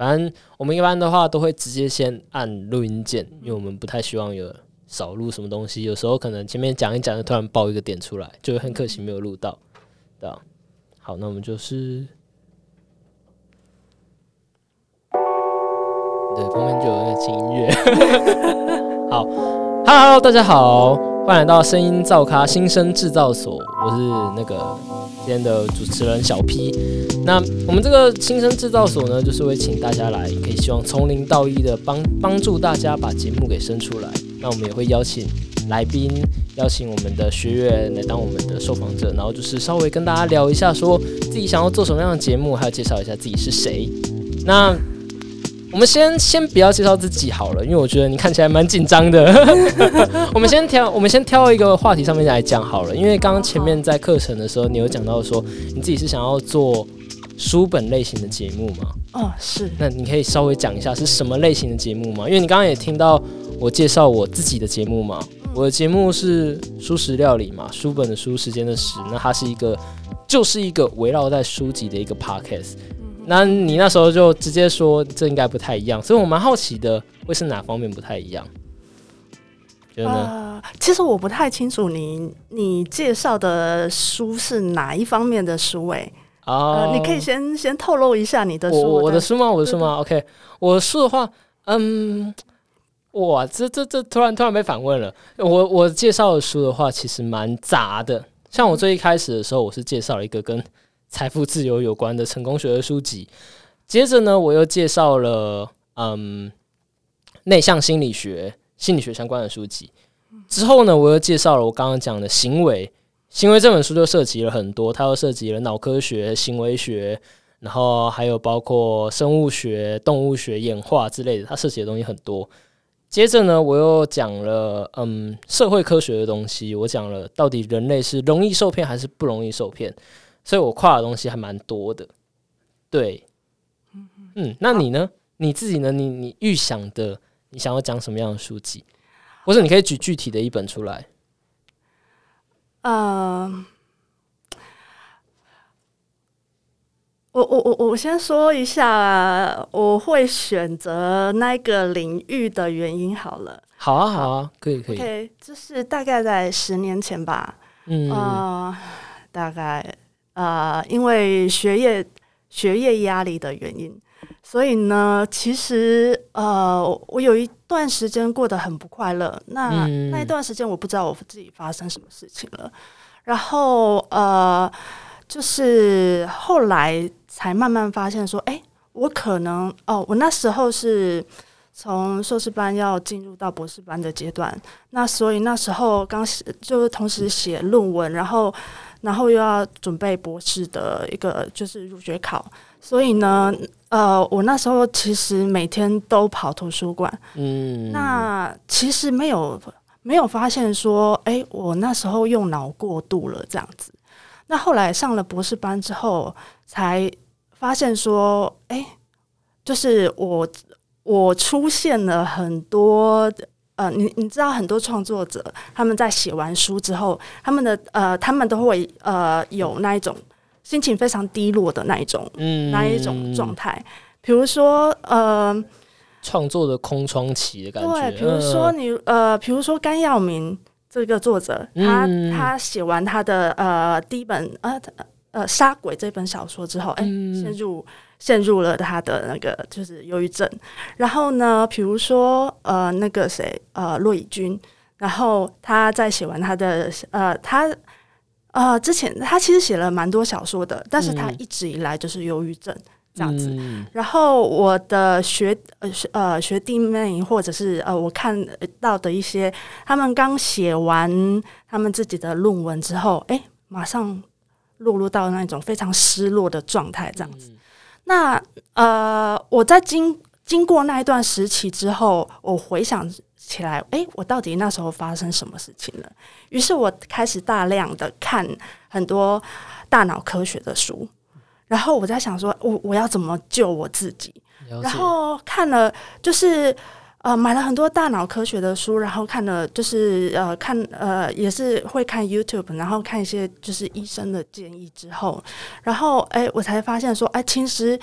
反正我们一般的话都会直接先按录音键，因为我们不太希望有少录什么东西。有时候可能前面讲一讲，就突然爆一个点出来，就很可惜没有录到，对吧？好，那我们就是，对，旁边就有那个轻音乐。好，Hello，大家好，欢迎来到声音造咖新生制造所，我是那个今天的主持人小 P。那我们这个新生制造所呢，就是会请大家来，可以希望从零到一的帮帮助大家把节目给生出来。那我们也会邀请来宾，邀请我们的学员来当我们的受访者，然后就是稍微跟大家聊一下，说自己想要做什么样的节目，还有介绍一下自己是谁。那我们先先不要介绍自己好了，因为我觉得你看起来蛮紧张的。我们先挑，我们先挑一个话题上面来讲好了，因为刚刚前面在课程的时候，你有讲到说你自己是想要做书本类型的节目吗？哦，是，那你可以稍微讲一下是什么类型的节目吗？因为你刚刚也听到我介绍我自己的节目嘛，我的节目是书食料理嘛，书本的书，时间的时，那它是一个就是一个围绕在书籍的一个 podcast。那你那时候就直接说这应该不太一样，所以我蛮好奇的，会是哪方面不太一样？觉得呢？呃，其实我不太清楚你你介绍的书是哪一方面的书诶、哦呃，你可以先先透露一下你的书。我我的书吗？我的书吗？OK，我的书的话，嗯，哇，这这这突然突然被反问了。我我介绍的书的话，其实蛮杂的。像我最一开始的时候，我是介绍了一个跟财富自由有关的成功学的书籍，接着呢，我又介绍了嗯内向心理学、心理学相关的书籍。之后呢，我又介绍了我刚刚讲的行为。行为这本书就涉及了很多，它又涉及了脑科学、行为学，然后还有包括生物学、动物学、演化之类的，它涉及的东西很多。接着呢，我又讲了嗯社会科学的东西，我讲了到底人类是容易受骗还是不容易受骗，所以我跨的东西还蛮多的。对，嗯，那你呢？你自己呢？你你预想的，你想要讲什么样的书籍，或者你可以举具体的一本出来。呃，我我我我先说一下我会选择那个领域的原因好了。好啊，好啊，可以可以。OK，就是大概在十年前吧，嗯，呃，大概呃，因为学业学业压力的原因，所以呢，其实呃，我有一段时间过得很不快乐。那、嗯那一段时间，我不知道我自己发生什么事情了。然后呃，就是后来才慢慢发现说，哎、我可能哦，我那时候是。从硕士班要进入到博士班的阶段，那所以那时候刚写就是同时写论文，然后然后又要准备博士的一个就是入学考，所以呢，呃，我那时候其实每天都跑图书馆，嗯，那其实没有没有发现说，哎、我那时候用脑过度了这样子。那后来上了博士班之后，才发现说，哎、就是我我出现了很多。呃，你你知道很多创作者他们在写完书之后，他们的呃，他们都会呃有那一种心情非常低落的那一种、嗯那一种状态，比如说呃，创作的空窗期的感觉。对，比如说嗯。你呃，比如说甘耀明这个作者，他、嗯。他写完他的呃第一本呃呃杀鬼这本小说之后，哎、嗯陷入陷入了他的那个就是忧郁症。然后呢，比如说呃那个谁呃骆以军，然后他在写完他的呃他。呃，之前他其实写了蛮多小说的，但是他嗯一直以来就是忧郁症这样子。嗯然后我的学呃学呃学弟妹，或者是呃我看到的一些，他们刚写完他们自己的论文之后，哎，马上落入到那种非常失落的状态，这样子。那呃，我在经经过那一段时期之后，我回想起来，哎，我到底那时候发生什么事情了？于是我开始大量的看很多大脑科学的书，然后我在想说，我我要怎么救我自己？然后看了就是呃买了很多大脑科学的书，然后看了就是呃看呃也是会看 YouTube，然后看一些就是医生的建议之后，然后哎我才发现说哎其实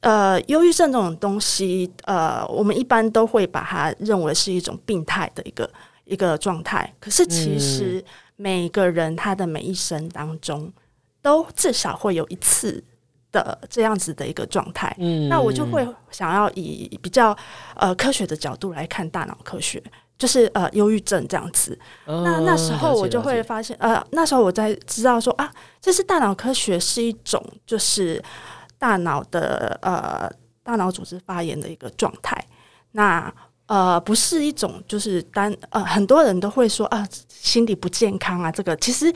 呃，忧郁症这种东西，呃，我们一般都会把它认为是一种病态的一个一个状态。可是其实每个人他的每一生当中，都至少会有一次的这样子的一个状态。嗯那我就会想要以比较呃科学的角度来看大脑科学，就是呃忧郁症这样子。那那时候我就会发现，呃，那时候我在知道说啊，这是大脑科学是一种就是大脑的呃大脑组织发炎的一个状态。那呃不是一种就是单呃很多人都会说啊心理不健康啊，这个其实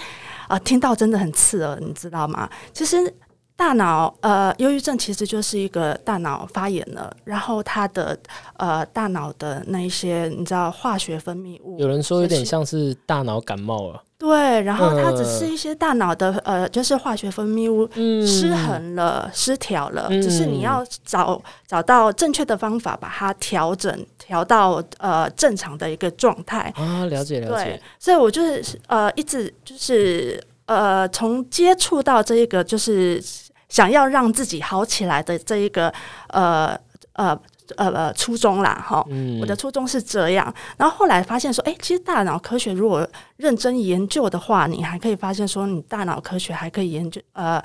呃听到真的很刺耳，你知道吗？其实。大脑呃，忧郁症其实就是一个大脑发炎了，然后它的呃大脑的那一些你知道化学分泌物，有人说有点像是大脑感冒了，对，然后它只呃是一些大脑的呃，就是化学分泌物嗯。失衡了、失调了，嗯。只是你要找找到正确的方法，把它调整调到呃正常的一个状态。啊，了解了对解，，所以我就是呃一直就是呃从接触到这一个就是想要让自己好起来的这一个呃呃呃呃初衷啦，哈。嗯我的初衷是这样，然后后来发现说，哎、其实大脑科学如果认真研究的话，你还可以发现说，你大脑科学还可以研究呃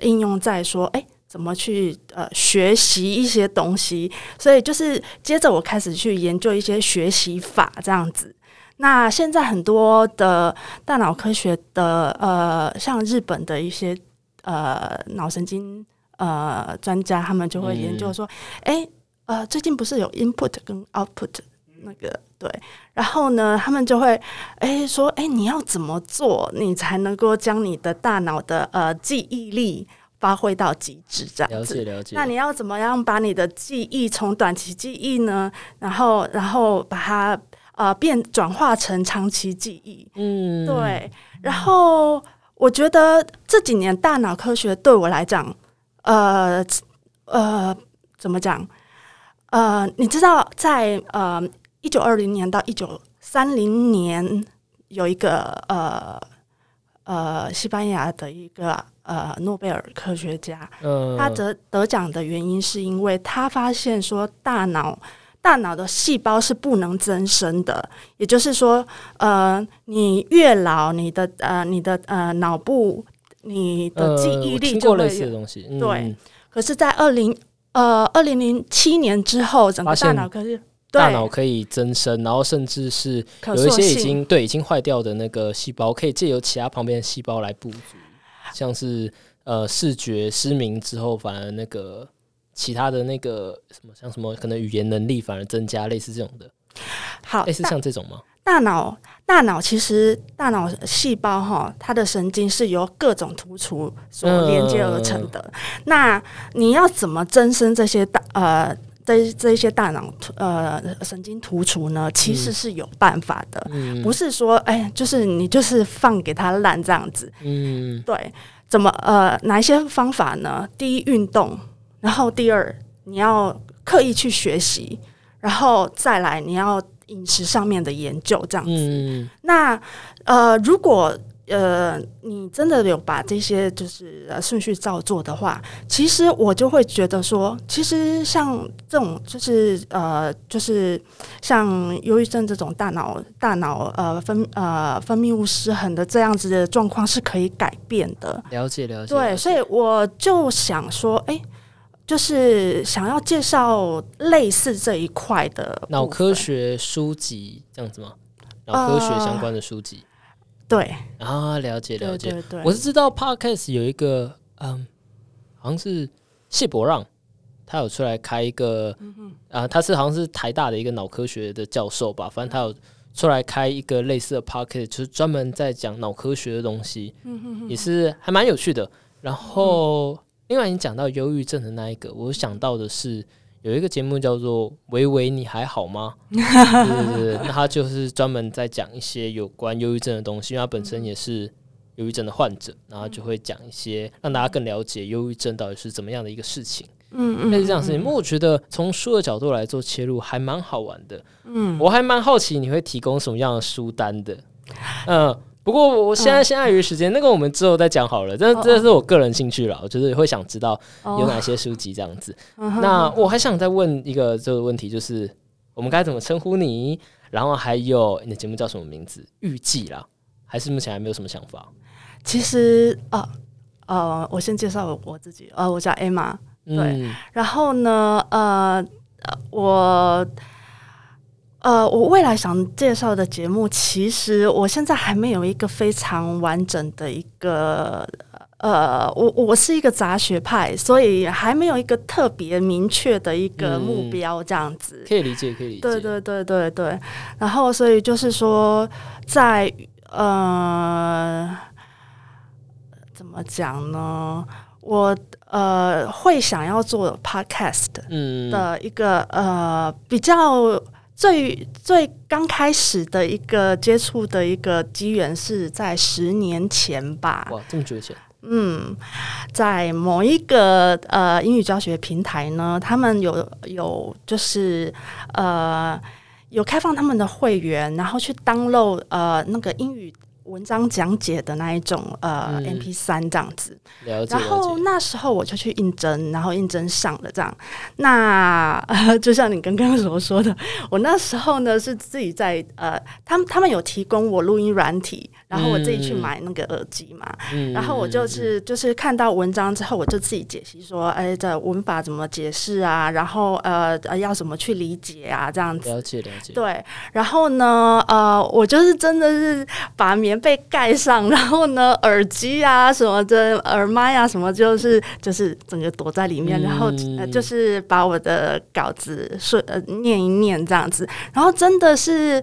应用在说，哎、怎么去呃学习一些东西，所以就是接着我开始去研究一些学习法这样子。那现在很多的大脑科学的呃，像日本的一些呃脑神经呃专家，他们就会研究说，哎、呃，最近不是有 input 跟 output 那个对，然后呢，他们就会哎说，哎，你要怎么做，你才能够将你的大脑的呃记忆力发挥到极致这了样子。解了解。那你要怎么样把你的记忆从短期记忆呢，然后然后把它呃变转化成长期记忆？嗯，对，然后我觉得这几年大脑科学对我来讲，呃呃，怎么讲？呃，你知道在呃一九二零年到一九三零年有一个呃呃西班牙的一个呃诺贝尔科学家，他得得奖的原因是因为他发现说大脑大脑的细胞是不能增生的，也就是说，呃，你越老，你的呃你的呃脑部你的记忆力就会听过类似的。东西，嗯。对，可是，在二零呃二零零七年之后，整个大脑可是大脑可以增生，然后甚至是有一些已经对已经坏掉的那个细胞，可以借由其他旁边的细胞来补足，像是呃视觉失明之后，反而那个其他的那个什么像什么可能语言能力反而增加，类似这种的，好类似像这种吗？大脑，大脑其实大脑细胞哈，它的神经是由各种突触所连接而成的。那你要怎么增生这些大呃这这一些大脑突呃神经突触呢？其实是有办法的，嗯不是说哎，就是你就是放给它烂这样子。嗯对，怎么呃哪一些方法呢？第一，运动，然后第二，你要刻意去学习，然后再来你要饮食上面的研究这样子。嗯那呃，如果呃你真的有把这些就是呃顺序照做的话，其实我就会觉得说，其实像这种就是呃就是像忧郁症这种大脑大脑呃分呃分泌物失衡的这样子的状况是可以改变的。了解了解，对，所以我就想说，哎、就是想要介绍类似这一块的脑，科学书籍这样子吗？脑科学相关的书籍、对啊，了解了解。我是知道 podcast 有一个，嗯，好像是谢伯让，他有出来开一个，啊、他是好像是台大的一个脑科学的教授吧，反正他有出来开一个类似的 podcast，就是专门在讲脑科学的东西，也是还蛮有趣的。然后，另外你讲到忧郁症的那一个，我想到的是有一个节目叫做《维维你还好吗》，对对对，那他就是专门在讲一些有关忧郁症的东西，因为他本身也是忧郁症的患者，然后就会讲一些让大家更了解忧郁症到底是怎么样的一个事情，嗯类似这样的事情。不过我觉得从书的角度来做切入，还蛮好玩的。嗯，我还蛮好奇你会提供什么样的书单的。嗯、不过我现在现在于时间，那个我们之后再讲好了。这这是我个人兴趣了，我就是会想知道有哪些书籍这样子。那我还想再问一个这个问题，就是我们该怎么称呼你？然后还有你的节目叫什么名字？预计啦，还是目前还没有什么想法？其实啊呃，我先介绍我自己，呃，我叫 Emma，对，然后呢，呃，我。呃，我未来想介绍的节目，其实我现在还没有一个非常完整的一个，呃，我我是一个杂学派，所以还没有一个特别明确的一个目标，这样子可以理解，可以理解，对对对对对。然后，所以就是说，在呃，怎么讲呢？我呃会想要做 podcast 的一个呃比较。最最刚开始的一个接触的一个机缘是在十年前吧？哇，这么久以前！嗯，在某一个呃英语教学平台呢，他们有有就是呃有开放他们的会员，然后去 download 呃那个英语。文章讲解的那一种呃，M P 三这样子，然后那时候我就去应征，然后应征上了这样。那 就像你刚刚所说的，我那时候呢是自己在呃，他们他们有提供我录音软体。然后我自己去买那个耳机嘛，然后我就是就是看到文章之后，我就自己解析说，哎，这文法怎么解释啊？然后呃呃，要怎么去理解啊？这样子了解了解。对，然后呢，呃，我就是真的是把棉被盖上，然后呢，耳机啊什么的，耳麦啊什么，就是就是整个躲在里面，然后就是把我的稿子顺呃念一念这样子，然后真的是。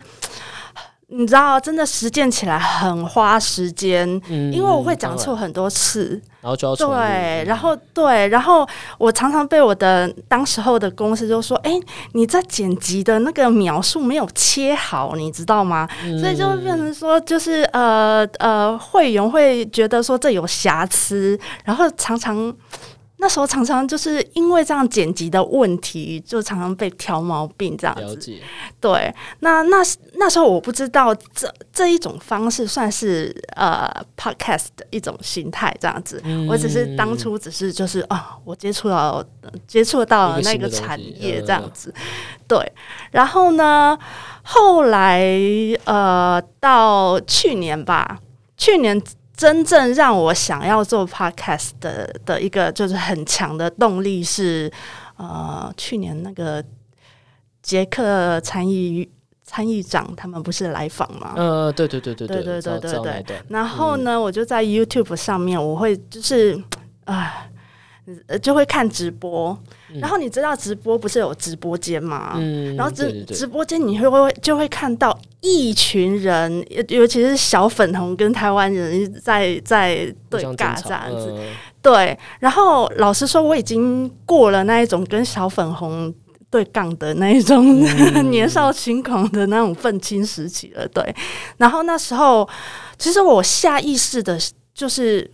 你知道，真的实践起来很花时间，因为我会讲错很多次，然后就要对，然后对，然后我常常被我的当时候的公司就说：“哎，你在剪辑的那个描述没有切好，你知道吗？”所以就会变成说，就是呃呃，会员会觉得说这有瑕疵，然后常常。那时候常常就是因为这样剪辑的问题，就常常被挑毛病这样子。对，那那那时候我不知道这这一种方式算是呃 podcast 的一种形态这样子。我只是当初只是就是啊，我接触到接触到了那个产业这样子。对，然后呢，后来呃，到去年吧，去年。真正让我想要做 podcast 的的一个就是很强的动力是，呃，去年那个捷克参议参议长他们不是来访吗？呃，对对对对对对对对对。然后呢，我就在 YouTube 上面，我会就是啊。就会看直播，然后你知道直播不是有直播间吗？嗯，然后直直播间你会会就会看到一群人，尤其是小粉红跟台湾人在在对尬这样子。对，然后老实说，我已经过了那一种跟小粉红对杠的那一种 年少轻狂的那种愤青时期了。对，然后那时候其实我下意识的就是。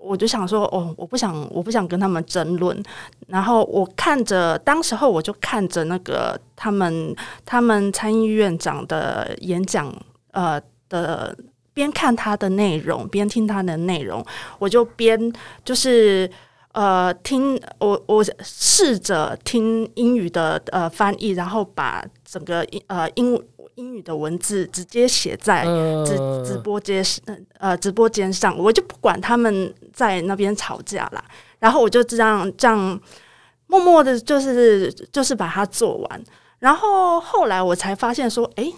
我就想说，哦，我不想，我不想跟他们争论。然后我看着，当时候我就看着那个他们，他们参议院长的演讲，呃的，边看他的内容，边听他的内容，我就边就是呃听，我我试着听英语的呃翻译，然后把整个英呃英。英语的文字直接写在直直播间呃直播间上，我就不管他们在那边吵架啦，然后我就这样这样默默的，就是就是把它做完。然后后来我才发现说，哎，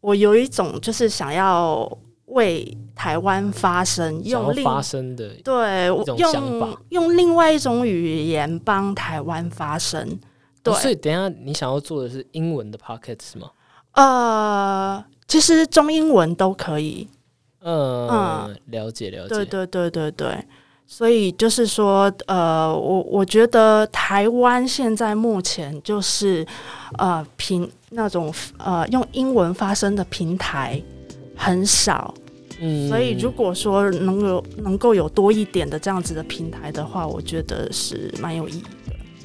我有一种就是想要为台湾发声，用另发声的对用用另外一种语言帮台湾发声。对，所以等下你想要做的是英文的 pocket 是吗？呃，其实中英文都可以。嗯，了解了解。对对对对对，所以就是说，呃，我我觉得台湾现在目前就是呃平那种呃用英文发声的平台很少。嗯，所以如果说能有能够有多一点的这样子的平台的话，我觉得是蛮有意义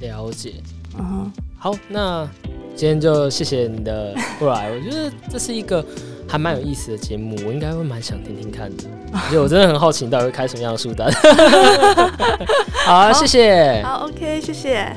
的。了解。嗯哼，好，那。今天就谢谢你的过来，我觉得这是一个还蛮有意思的节目，我应该会蛮想听听看的。因为我真的很好奇，你到底会开什么样的书单？好啊，谢谢。好，OK，谢谢。